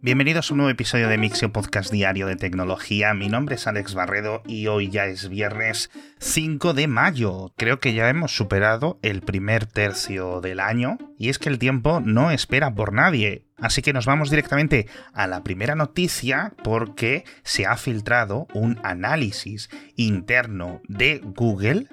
Bienvenidos a un nuevo episodio de Mixio Podcast Diario de Tecnología. Mi nombre es Alex Barredo y hoy ya es viernes 5 de mayo. Creo que ya hemos superado el primer tercio del año y es que el tiempo no espera por nadie. Así que nos vamos directamente a la primera noticia porque se ha filtrado un análisis interno de Google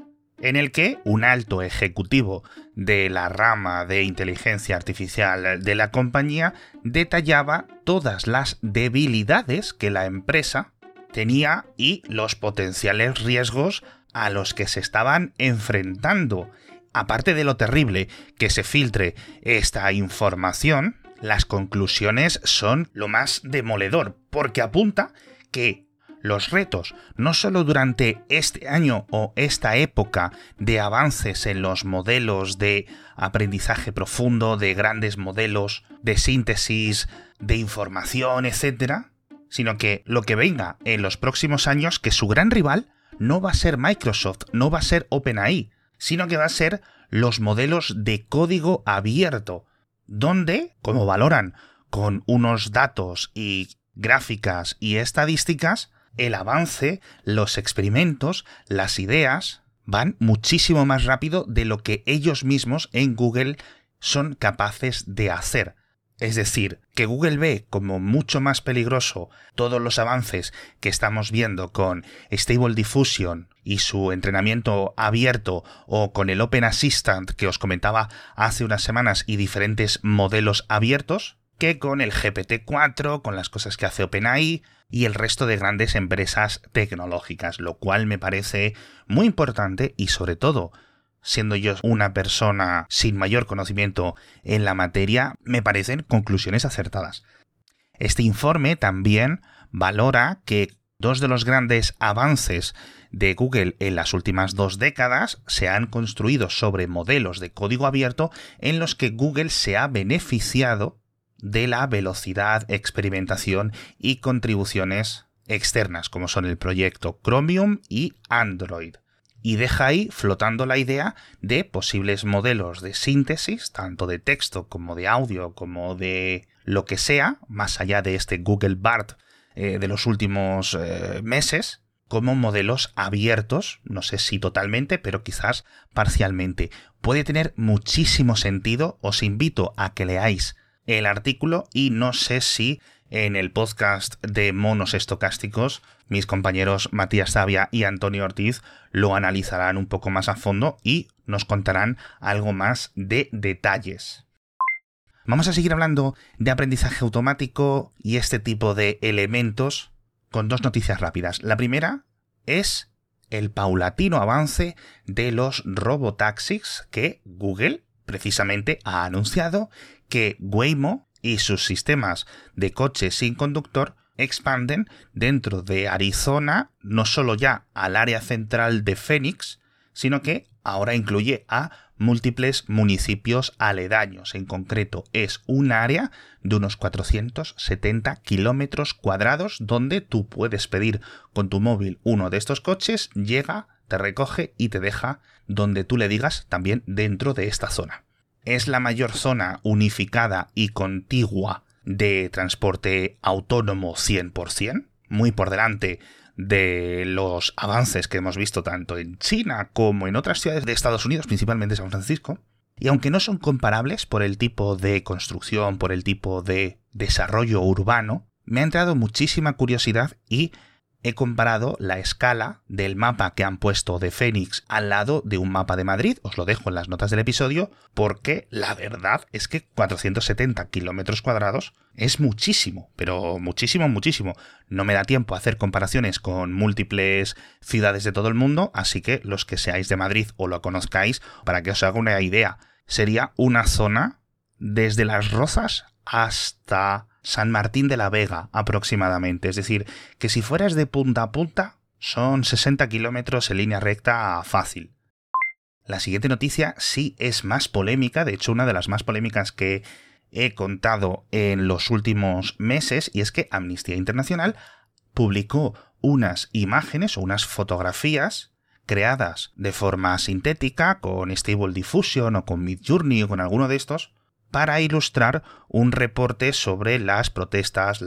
en el que un alto ejecutivo de la rama de inteligencia artificial de la compañía detallaba todas las debilidades que la empresa tenía y los potenciales riesgos a los que se estaban enfrentando. Aparte de lo terrible que se filtre esta información, las conclusiones son lo más demoledor, porque apunta que los retos, no solo durante este año o esta época de avances en los modelos de aprendizaje profundo, de grandes modelos de síntesis de información, etc., sino que lo que venga en los próximos años, que su gran rival no va a ser Microsoft, no va a ser OpenAI, sino que va a ser los modelos de código abierto, donde, como valoran con unos datos y gráficas y estadísticas, el avance, los experimentos, las ideas van muchísimo más rápido de lo que ellos mismos en Google son capaces de hacer. Es decir, que Google ve como mucho más peligroso todos los avances que estamos viendo con Stable Diffusion y su entrenamiento abierto o con el Open Assistant que os comentaba hace unas semanas y diferentes modelos abiertos, que con el GPT-4, con las cosas que hace OpenAI y el resto de grandes empresas tecnológicas, lo cual me parece muy importante y sobre todo, siendo yo una persona sin mayor conocimiento en la materia, me parecen conclusiones acertadas. Este informe también valora que dos de los grandes avances de Google en las últimas dos décadas se han construido sobre modelos de código abierto en los que Google se ha beneficiado de la velocidad, experimentación y contribuciones externas, como son el proyecto Chromium y Android. Y deja ahí flotando la idea de posibles modelos de síntesis, tanto de texto como de audio, como de lo que sea, más allá de este Google BART eh, de los últimos eh, meses, como modelos abiertos, no sé si totalmente, pero quizás parcialmente. Puede tener muchísimo sentido, os invito a que leáis el artículo y no sé si en el podcast de monos estocásticos mis compañeros Matías Zavia y Antonio Ortiz lo analizarán un poco más a fondo y nos contarán algo más de detalles. Vamos a seguir hablando de aprendizaje automático y este tipo de elementos con dos noticias rápidas. La primera es el paulatino avance de los robotaxis que Google precisamente ha anunciado que Waymo y sus sistemas de coches sin conductor expanden dentro de Arizona no solo ya al área central de Phoenix, sino que ahora incluye a múltiples municipios aledaños. En concreto, es un área de unos 470 kilómetros cuadrados donde tú puedes pedir con tu móvil uno de estos coches, llega, te recoge y te deja donde tú le digas también dentro de esta zona es la mayor zona unificada y contigua de transporte autónomo 100%, muy por delante de los avances que hemos visto tanto en China como en otras ciudades de Estados Unidos, principalmente San Francisco. Y aunque no son comparables por el tipo de construcción, por el tipo de desarrollo urbano, me ha entrado muchísima curiosidad y he comparado la escala del mapa que han puesto de Fénix al lado de un mapa de Madrid, os lo dejo en las notas del episodio, porque la verdad es que 470 kilómetros cuadrados es muchísimo, pero muchísimo, muchísimo. No me da tiempo a hacer comparaciones con múltiples ciudades de todo el mundo, así que los que seáis de Madrid o lo conozcáis, para que os haga una idea, sería una zona desde las Rozas hasta San Martín de la Vega aproximadamente. Es decir, que si fueras de punta a punta, son 60 kilómetros en línea recta fácil. La siguiente noticia sí es más polémica, de hecho una de las más polémicas que he contado en los últimos meses, y es que Amnistía Internacional publicó unas imágenes o unas fotografías creadas de forma sintética con Stable Diffusion o con Midjourney o con alguno de estos, para ilustrar un reporte sobre las protestas,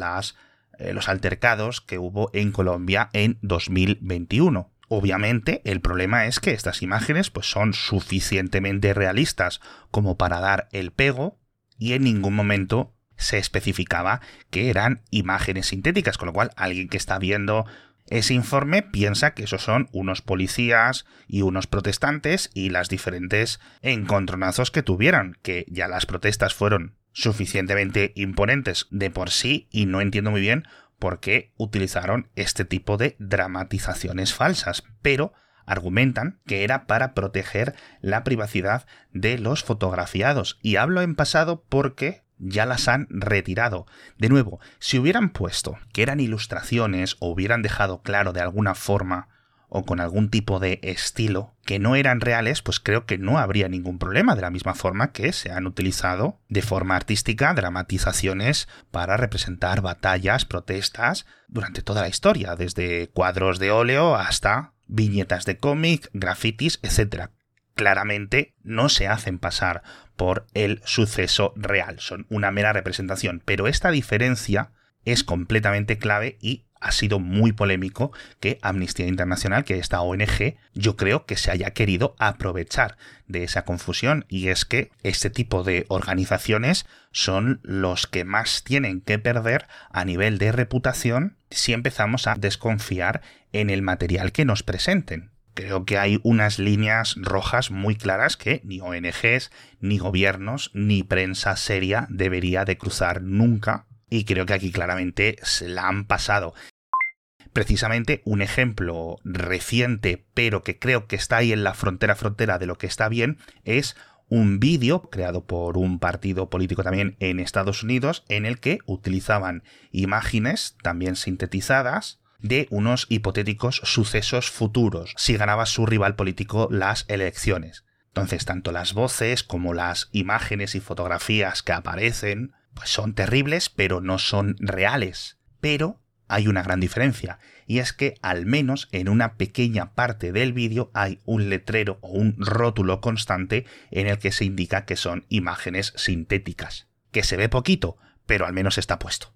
eh, los altercados que hubo en Colombia en 2021. Obviamente, el problema es que estas imágenes pues, son suficientemente realistas como para dar el pego y en ningún momento se especificaba que eran imágenes sintéticas, con lo cual alguien que está viendo ese informe piensa que esos son unos policías y unos protestantes y las diferentes encontronazos que tuvieran, que ya las protestas fueron suficientemente imponentes de por sí y no entiendo muy bien por qué utilizaron este tipo de dramatizaciones falsas, pero argumentan que era para proteger la privacidad de los fotografiados. Y hablo en pasado porque ya las han retirado. De nuevo, si hubieran puesto que eran ilustraciones o hubieran dejado claro de alguna forma o con algún tipo de estilo que no eran reales, pues creo que no habría ningún problema, de la misma forma que se han utilizado de forma artística dramatizaciones para representar batallas, protestas durante toda la historia, desde cuadros de óleo hasta viñetas de cómic, grafitis, etc. Claramente no se hacen pasar por el suceso real, son una mera representación, pero esta diferencia es completamente clave y ha sido muy polémico que Amnistía Internacional, que esta ONG, yo creo que se haya querido aprovechar de esa confusión. Y es que este tipo de organizaciones son los que más tienen que perder a nivel de reputación si empezamos a desconfiar en el material que nos presenten. Creo que hay unas líneas rojas muy claras que ni ONGs, ni gobiernos, ni prensa seria debería de cruzar nunca y creo que aquí claramente se la han pasado. Precisamente un ejemplo reciente, pero que creo que está ahí en la frontera frontera de lo que está bien, es un vídeo creado por un partido político también en Estados Unidos en el que utilizaban imágenes también sintetizadas de unos hipotéticos sucesos futuros si ganaba su rival político las elecciones. Entonces, tanto las voces como las imágenes y fotografías que aparecen pues son terribles, pero no son reales. Pero hay una gran diferencia, y es que al menos en una pequeña parte del vídeo hay un letrero o un rótulo constante en el que se indica que son imágenes sintéticas. Que se ve poquito, pero al menos está puesto.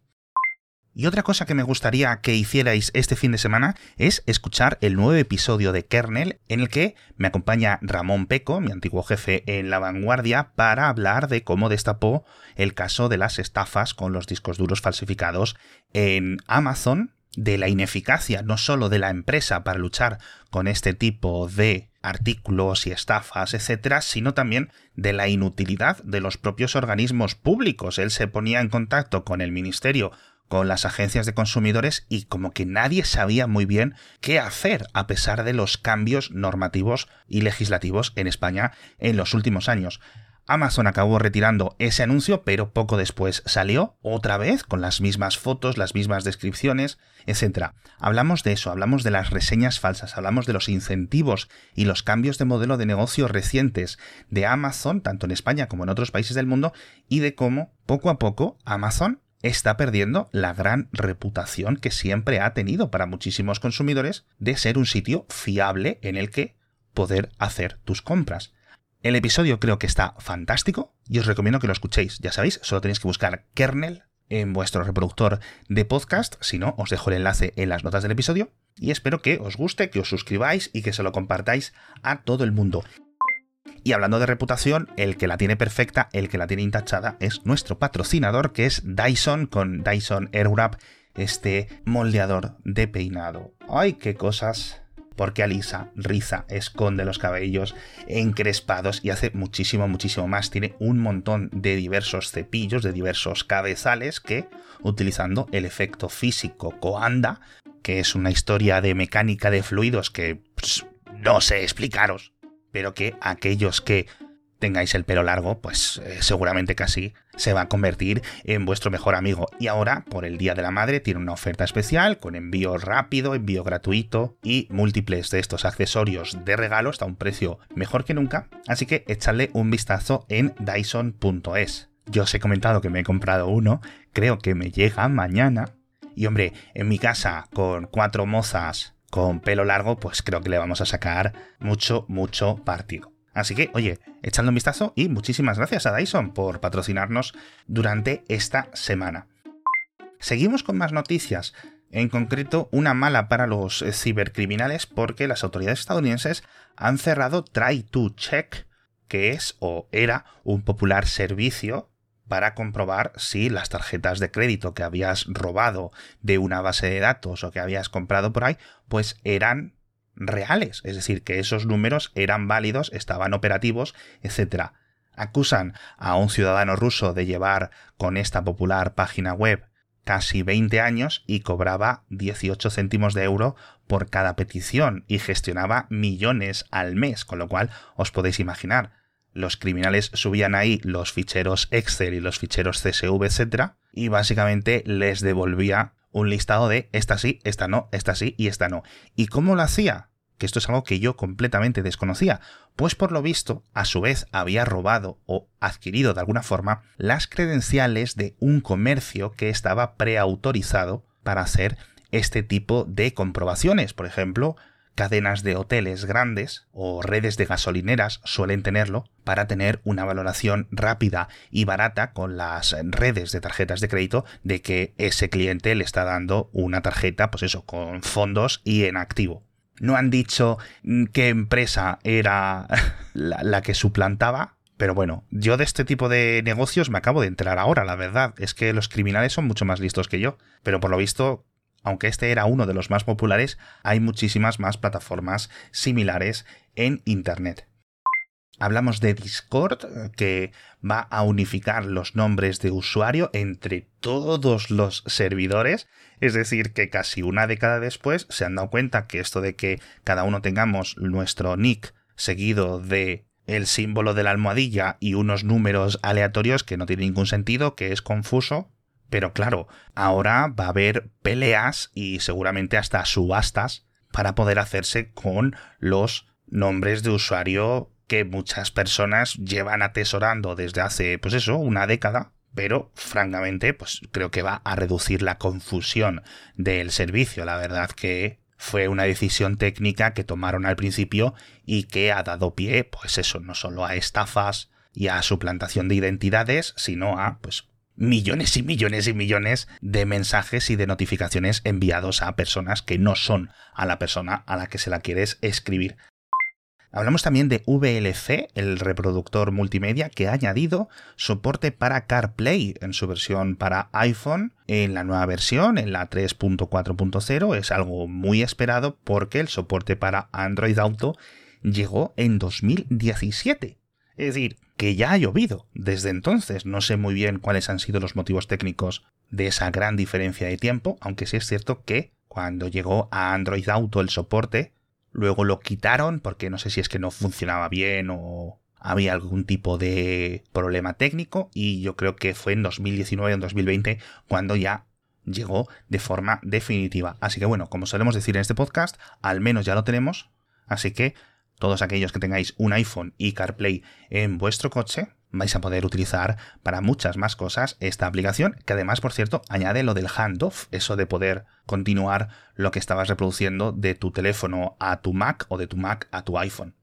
Y otra cosa que me gustaría que hicierais este fin de semana es escuchar el nuevo episodio de Kernel en el que me acompaña Ramón Peco, mi antiguo jefe en la vanguardia, para hablar de cómo destapó el caso de las estafas con los discos duros falsificados en Amazon, de la ineficacia no solo de la empresa para luchar con este tipo de artículos y estafas, etcétera, sino también de la inutilidad de los propios organismos públicos. Él se ponía en contacto con el ministerio con las agencias de consumidores y como que nadie sabía muy bien qué hacer a pesar de los cambios normativos y legislativos en España en los últimos años. Amazon acabó retirando ese anuncio, pero poco después salió otra vez con las mismas fotos, las mismas descripciones, etc. Hablamos de eso, hablamos de las reseñas falsas, hablamos de los incentivos y los cambios de modelo de negocio recientes de Amazon, tanto en España como en otros países del mundo, y de cómo poco a poco Amazon está perdiendo la gran reputación que siempre ha tenido para muchísimos consumidores de ser un sitio fiable en el que poder hacer tus compras. El episodio creo que está fantástico y os recomiendo que lo escuchéis. Ya sabéis, solo tenéis que buscar kernel en vuestro reproductor de podcast, si no, os dejo el enlace en las notas del episodio y espero que os guste, que os suscribáis y que se lo compartáis a todo el mundo. Y hablando de reputación, el que la tiene perfecta, el que la tiene intachada, es nuestro patrocinador, que es Dyson, con Dyson Airwrap, este moldeador de peinado. ¡Ay, qué cosas! Porque alisa, riza, esconde los cabellos encrespados y hace muchísimo, muchísimo más. Tiene un montón de diversos cepillos, de diversos cabezales que, utilizando el efecto físico Coanda, que es una historia de mecánica de fluidos que pues, no sé explicaros, pero que aquellos que tengáis el pelo largo, pues eh, seguramente casi se va a convertir en vuestro mejor amigo. Y ahora, por el Día de la Madre, tiene una oferta especial con envío rápido, envío gratuito y múltiples de estos accesorios de regalo hasta un precio mejor que nunca. Así que echadle un vistazo en dyson.es. Yo os he comentado que me he comprado uno, creo que me llega mañana. Y hombre, en mi casa, con cuatro mozas con pelo largo, pues creo que le vamos a sacar mucho, mucho partido. Así que, oye, echando un vistazo y muchísimas gracias a Dyson por patrocinarnos durante esta semana. Seguimos con más noticias, en concreto una mala para los cibercriminales porque las autoridades estadounidenses han cerrado Try2Check, que es o era un popular servicio para comprobar si las tarjetas de crédito que habías robado de una base de datos o que habías comprado por ahí, pues eran reales, es decir, que esos números eran válidos, estaban operativos, etc. Acusan a un ciudadano ruso de llevar con esta popular página web casi 20 años y cobraba 18 céntimos de euro por cada petición y gestionaba millones al mes, con lo cual os podéis imaginar, los criminales subían ahí los ficheros Excel y los ficheros CSV, etc. y básicamente les devolvía un listado de esta sí, esta no, esta sí y esta no. ¿Y cómo lo hacía? Que esto es algo que yo completamente desconocía, pues por lo visto, a su vez había robado o adquirido de alguna forma las credenciales de un comercio que estaba preautorizado para hacer este tipo de comprobaciones. Por ejemplo, cadenas de hoteles grandes o redes de gasolineras suelen tenerlo para tener una valoración rápida y barata con las redes de tarjetas de crédito de que ese cliente le está dando una tarjeta, pues eso, con fondos y en activo. No han dicho qué empresa era la, la que suplantaba, pero bueno, yo de este tipo de negocios me acabo de enterar ahora, la verdad. Es que los criminales son mucho más listos que yo. Pero por lo visto, aunque este era uno de los más populares, hay muchísimas más plataformas similares en Internet. Hablamos de Discord, que va a unificar los nombres de usuario entre todos los servidores, es decir, que casi una década después se han dado cuenta que esto de que cada uno tengamos nuestro nick seguido de el símbolo de la almohadilla y unos números aleatorios que no tiene ningún sentido, que es confuso, pero claro, ahora va a haber peleas y seguramente hasta subastas para poder hacerse con los nombres de usuario que muchas personas llevan atesorando desde hace, pues eso, una década, pero francamente, pues creo que va a reducir la confusión del servicio. La verdad que fue una decisión técnica que tomaron al principio y que ha dado pie, pues eso, no solo a estafas y a suplantación de identidades, sino a, pues, millones y millones y millones de mensajes y de notificaciones enviados a personas que no son a la persona a la que se la quieres escribir. Hablamos también de VLC, el reproductor multimedia que ha añadido soporte para CarPlay en su versión para iPhone. En la nueva versión, en la 3.4.0, es algo muy esperado porque el soporte para Android Auto llegó en 2017. Es decir, que ya ha llovido desde entonces. No sé muy bien cuáles han sido los motivos técnicos de esa gran diferencia de tiempo, aunque sí es cierto que cuando llegó a Android Auto el soporte, luego lo quitaron porque no sé si es que no funcionaba bien o había algún tipo de problema técnico y yo creo que fue en 2019 o en 2020 cuando ya llegó de forma definitiva. Así que bueno, como solemos decir en este podcast, al menos ya lo tenemos, así que todos aquellos que tengáis un iPhone y CarPlay en vuestro coche, vais a poder utilizar para muchas más cosas esta aplicación, que además, por cierto, añade lo del handoff, eso de poder continuar lo que estabas reproduciendo de tu teléfono a tu Mac o de tu Mac a tu iPhone.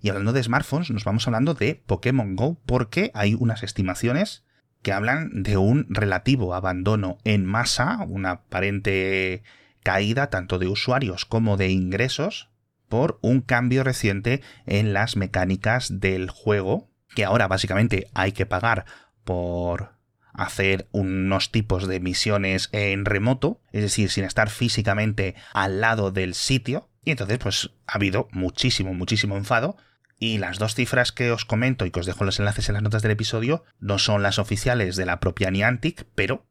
Y hablando de smartphones, nos vamos hablando de Pokémon Go porque hay unas estimaciones que hablan de un relativo abandono en masa, una aparente caída tanto de usuarios como de ingresos por un cambio reciente en las mecánicas del juego, que ahora básicamente hay que pagar por hacer unos tipos de misiones en remoto, es decir, sin estar físicamente al lado del sitio. Y entonces, pues ha habido muchísimo, muchísimo enfado. Y las dos cifras que os comento y que os dejo los enlaces en las notas del episodio no son las oficiales de la propia Niantic, pero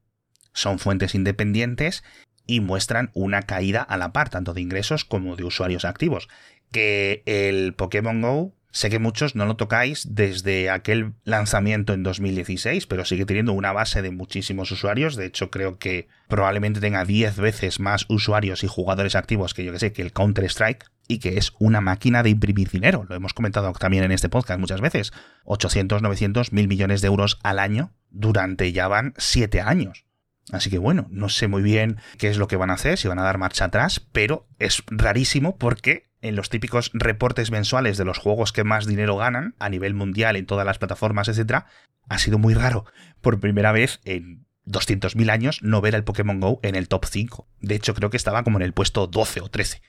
son fuentes independientes y muestran una caída a la par, tanto de ingresos como de usuarios activos. Que el Pokémon Go, sé que muchos no lo tocáis desde aquel lanzamiento en 2016, pero sigue teniendo una base de muchísimos usuarios. De hecho, creo que probablemente tenga 10 veces más usuarios y jugadores activos que yo que sé, que el Counter-Strike. Y que es una máquina de imprimir dinero. Lo hemos comentado también en este podcast muchas veces. 800, 900, mil millones de euros al año durante ya van 7 años. Así que bueno, no sé muy bien qué es lo que van a hacer, si van a dar marcha atrás, pero es rarísimo porque en los típicos reportes mensuales de los juegos que más dinero ganan a nivel mundial en todas las plataformas, etc., ha sido muy raro. Por primera vez en 200.000 años no ver al Pokémon Go en el top 5. De hecho, creo que estaba como en el puesto 12 o 13.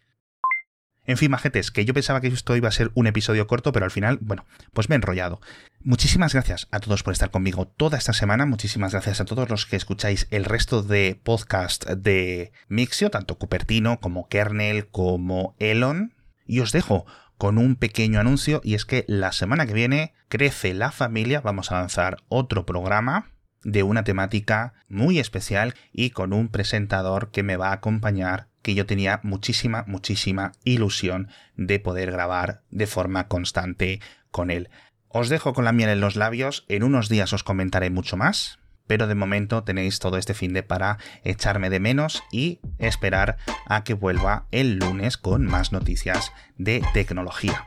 En fin, majetes, que yo pensaba que esto iba a ser un episodio corto, pero al final, bueno, pues me he enrollado. Muchísimas gracias a todos por estar conmigo toda esta semana. Muchísimas gracias a todos los que escucháis el resto de podcast de Mixio, tanto Cupertino como Kernel como Elon. Y os dejo con un pequeño anuncio y es que la semana que viene crece la familia, vamos a lanzar otro programa de una temática muy especial y con un presentador que me va a acompañar que yo tenía muchísima, muchísima ilusión de poder grabar de forma constante con él. Os dejo con la miel en los labios, en unos días os comentaré mucho más, pero de momento tenéis todo este fin de para echarme de menos y esperar a que vuelva el lunes con más noticias de tecnología.